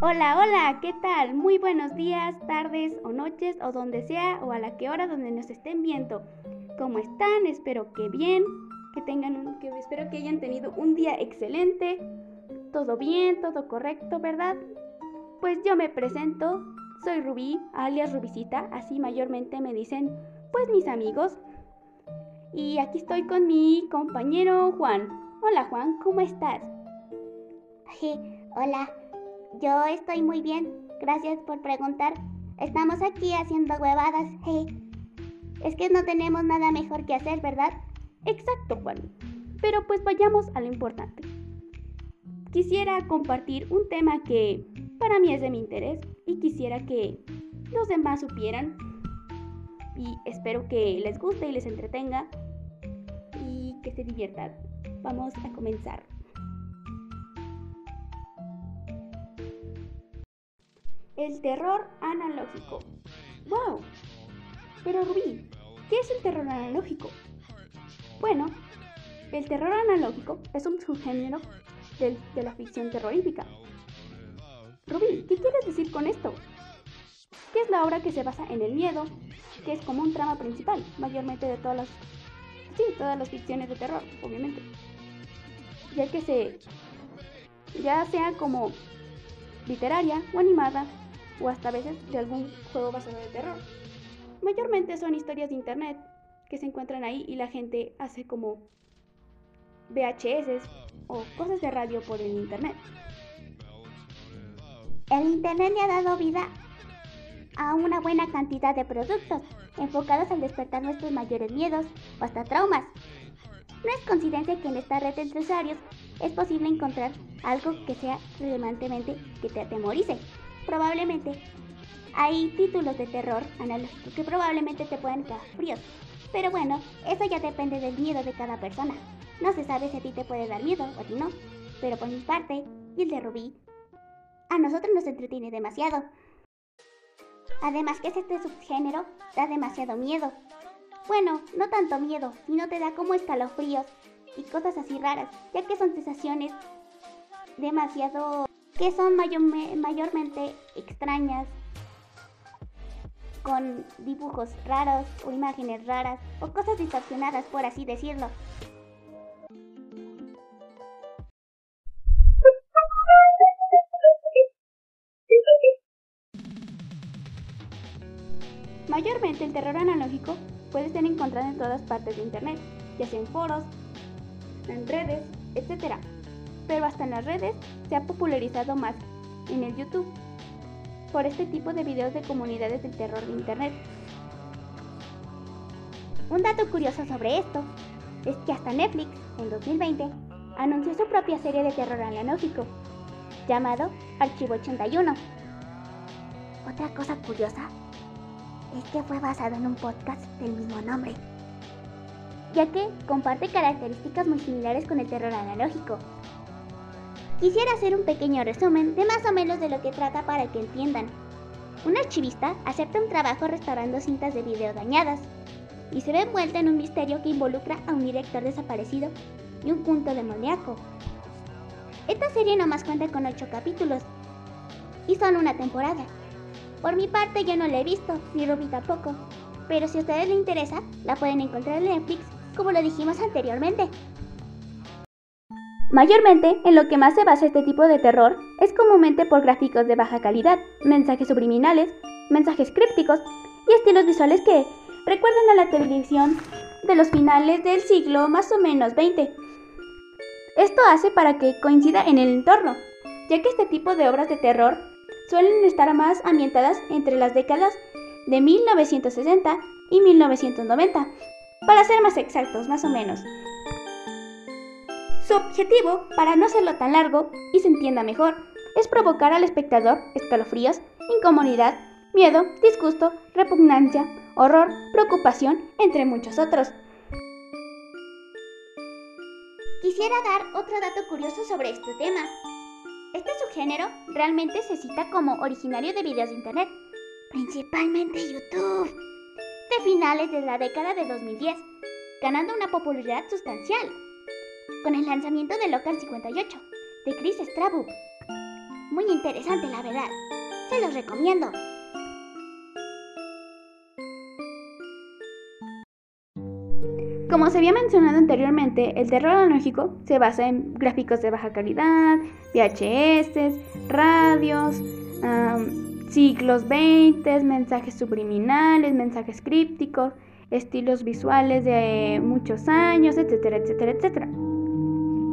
Hola, hola, ¿qué tal? Muy buenos días, tardes o noches o donde sea o a la que hora donde nos estén viendo. ¿Cómo están? Espero que bien, que tengan un, espero que hayan tenido un día excelente. Todo bien, todo correcto, ¿verdad? Pues yo me presento, soy Rubí, alias Rubicita, así mayormente me dicen, pues mis amigos. Y aquí estoy con mi compañero Juan. Hola Juan, ¿cómo estás? hola, yo estoy muy bien. Gracias por preguntar. Estamos aquí haciendo huevadas. Es que no tenemos nada mejor que hacer, ¿verdad? Exacto, Juan. Pero pues vayamos a lo importante. Quisiera compartir un tema que para mí es de mi interés y quisiera que los demás supieran. Y espero que les guste y les entretenga y que se diviertan. Vamos a comenzar. El terror analógico. ¡Wow! Pero Rubí, ¿qué es el terror analógico? Bueno, el terror analógico es un subgénero de, la ficción terrorífica. Rubí, ¿qué quieres decir con esto? ¿Qué es la obra que se basa en el miedo, que es como un trama principal, mayormente de todas las, sí, todas las ficciones de terror, obviamente. Ya que se, ya sea como literaria o animada, o hasta a veces de algún juego basado de terror. Mayormente son historias de internet que se encuentran ahí y la gente hace como VHS o cosas de radio por el internet. El internet le ha dado vida a una buena cantidad de productos enfocados al despertar nuestros mayores miedos o hasta traumas. No es coincidencia que en esta red de usuarios es posible encontrar algo que sea relevantemente que te atemorice. Probablemente hay títulos de terror analógico que probablemente te puedan quedar fríos. Pero bueno, eso ya depende del miedo de cada persona. No se sabe si a ti te puede dar miedo o a ti no. Pero por mi parte, y el de Rubí, a nosotros nos entretiene demasiado. Además que este subgénero da demasiado miedo. Bueno, no tanto miedo, sino te da como escalofríos y cosas así raras, ya que son sensaciones demasiado que son mayormente extrañas, con dibujos raros o imágenes raras o cosas distorsionadas, por así decirlo. Mayormente el terror analógico puede ser encontrado en todas partes de Internet, ya sea en foros, en redes, etc. Pero hasta en las redes se ha popularizado más en el YouTube por este tipo de videos de comunidades del terror de Internet. Un dato curioso sobre esto es que hasta Netflix, en 2020, anunció su propia serie de terror analógico, llamado Archivo 81. Otra cosa curiosa es que fue basado en un podcast del mismo nombre, ya que comparte características muy similares con el terror analógico. Quisiera hacer un pequeño resumen de más o menos de lo que trata para que entiendan. Un archivista acepta un trabajo restaurando cintas de video dañadas y se ve envuelta en un misterio que involucra a un director desaparecido y un punto demoníaco. Esta serie nomás cuenta con 8 capítulos y son una temporada, por mi parte yo no la he visto, ni Ruby tampoco. Pero si a ustedes les interesa, la pueden encontrar en Netflix, como lo dijimos anteriormente. Mayormente, en lo que más se basa este tipo de terror es comúnmente por gráficos de baja calidad, mensajes subliminales, mensajes crípticos y estilos visuales que recuerdan a la televisión de los finales del siglo más o menos 20. Esto hace para que coincida en el entorno, ya que este tipo de obras de terror suelen estar más ambientadas entre las décadas de 1960 y 1990, para ser más exactos, más o menos. Su objetivo, para no hacerlo tan largo y se entienda mejor, es provocar al espectador escalofríos, incomodidad, miedo, disgusto, repugnancia, horror, preocupación, entre muchos otros. Quisiera dar otro dato curioso sobre este tema. Este subgénero realmente se cita como originario de videos de internet, principalmente YouTube, de finales de la década de 2010, ganando una popularidad sustancial. con el lanzamiento de Local 58 de Chris Strabuk. Muy interesante, la verdad. Se los recomiendo. Como se había mencionado anteriormente, el terror analógico se basa en gráficos de baja calidad, VHS, radios, ciclos 20, mensajes subliminales, mensajes crípticos, estilos visuales de muchos años, etcétera, etcétera, etcétera.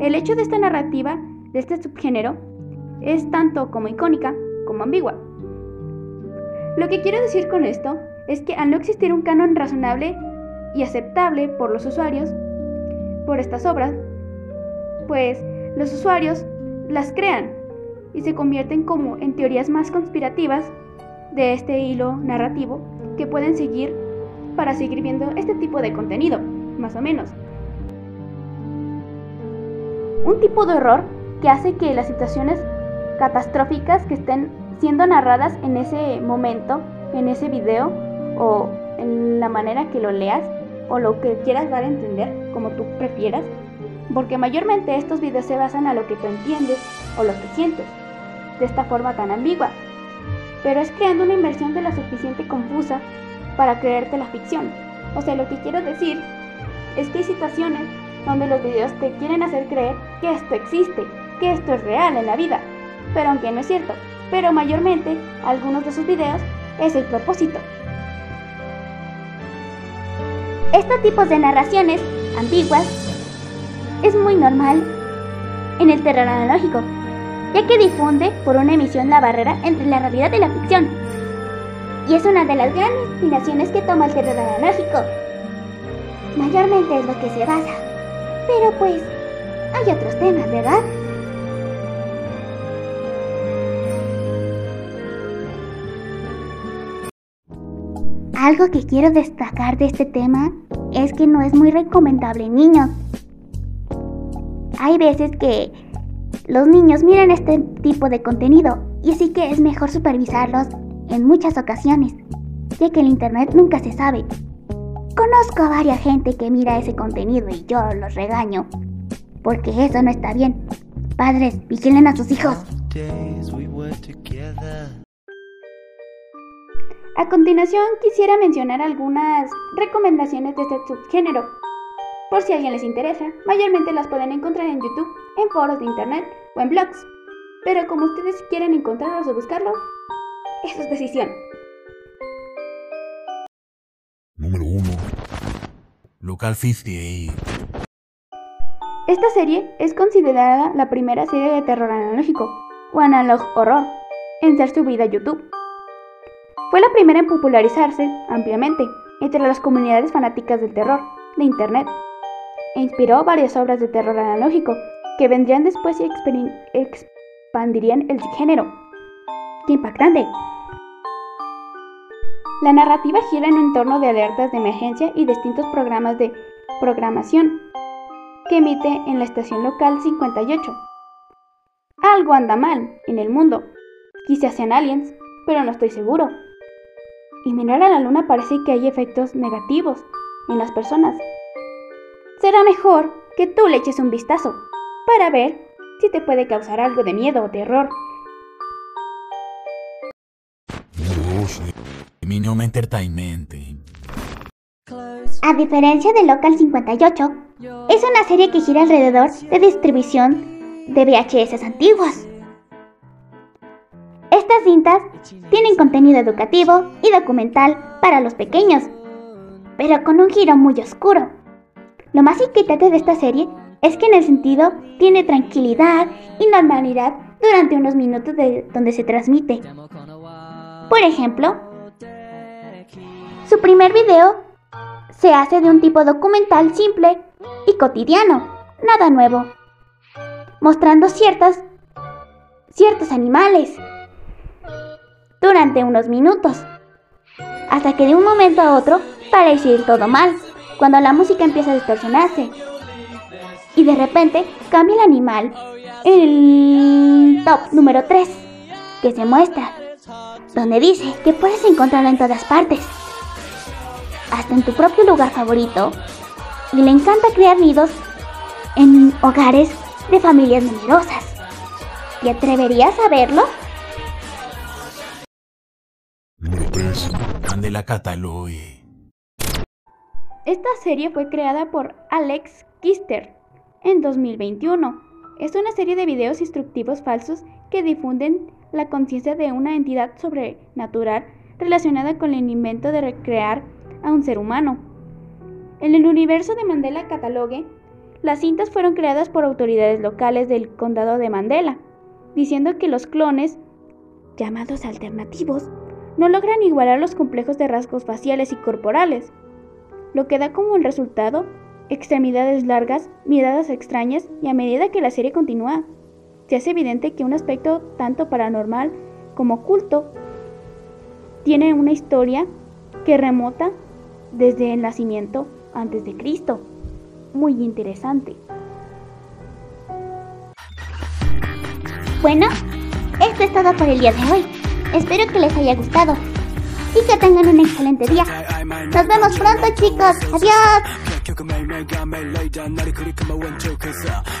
El hecho de esta narrativa, de este subgénero, es tanto como icónica como ambigua. Lo que quiero decir con esto es que al no existir un canon razonable y aceptable por los usuarios, por estas obras, pues los usuarios las crean y se convierten como en teorías más conspirativas de este hilo narrativo que pueden seguir para seguir viendo este tipo de contenido, más o menos. Un tipo de horror que hace que las situaciones catastróficas que estén siendo narradas en ese momento, en ese video o en la manera que lo leas o lo que quieras dar a entender, como tú prefieras, porque mayormente estos videos se basan a lo que tú entiendes o lo que sientes, de esta forma tan ambigua, pero es creando una inversión de la suficiente confusa para creerte la ficción. O sea, lo que quiero decir es que hay situaciones donde los videos te quieren hacer creer que esto existe, que esto es real en la vida, pero aunque no es cierto, pero mayormente algunos de sus videos es el propósito. Estos tipos de narraciones ambiguas es muy normal en el terror analógico, ya que difunde por una emisión la barrera entre la realidad y la ficción. Y es una de las grandes inspiraciones que toma el terror analógico. Mayormente es lo que se basa. Pero pues, hay otros temas, ¿verdad? Algo que quiero destacar de este tema es que no es muy recomendable en niños. Hay veces que los niños miran este tipo de contenido y así que es mejor supervisarlos en muchas ocasiones, ya que el internet nunca se sabe. Conozco a varias gente que mira ese contenido y yo los regaño, porque eso no está bien. Padres, vigilen a sus hijos. A continuación quisiera mencionar algunas recomendaciones de este subgénero. Por si a alguien les interesa, mayormente las pueden encontrar en YouTube, en foros de internet o en blogs. Pero como ustedes quieren encontrarlos o buscarlos, eso es decisión. Número 1. Local 58. Esta serie es considerada la primera serie de terror analógico o analog horror en ser subida a YouTube. Fue la primera en popularizarse ampliamente entre las comunidades fanáticas del terror de Internet e inspiró varias obras de terror analógico que vendrían después y expandirían el género. ¡Qué impactante! La narrativa gira en un entorno de alertas de emergencia y distintos programas de programación que emite en la estación local 58. Algo anda mal en el mundo. Quizás sean aliens, pero no estoy seguro y mirar a la luna parece que hay efectos negativos en las personas. Será mejor que tú le eches un vistazo para ver si te puede causar algo de miedo o terror. Entertainment. A diferencia de Local 58, es una serie que gira alrededor de distribución de VHS antiguos. Estas cintas tienen contenido educativo y documental para los pequeños, pero con un giro muy oscuro. Lo más inquietante de esta serie es que en el sentido tiene tranquilidad y normalidad durante unos minutos de donde se transmite. Por ejemplo, su primer video se hace de un tipo documental simple y cotidiano, nada nuevo, mostrando ciertas, ciertos animales, durante unos minutos, hasta que de un momento a otro parece ir todo mal, cuando la música empieza a distorsionarse. Y de repente cambia el animal, el top número 3, que se muestra, donde dice que puedes encontrarlo en todas partes, hasta en tu propio lugar favorito, y le encanta crear nidos en hogares de familias numerosas. ¿Te atreverías a verlo? 3. Mandela Catalogue. Esta serie fue creada por Alex Kister en 2021. Es una serie de videos instructivos falsos que difunden la conciencia de una entidad sobrenatural relacionada con el invento de recrear a un ser humano. En el universo de Mandela Catalogue, las cintas fueron creadas por autoridades locales del condado de Mandela, diciendo que los clones, llamados alternativos, no logran igualar los complejos de rasgos faciales y corporales, lo que da como el resultado extremidades largas, miradas extrañas y a medida que la serie continúa, se hace evidente que un aspecto tanto paranormal como oculto tiene una historia que remota desde el nacimiento antes de Cristo. Muy interesante. Bueno, esto es todo por el día de hoy. Espero que les haya gustado y que tengan un excelente día. Nos vemos pronto chicos. Adiós.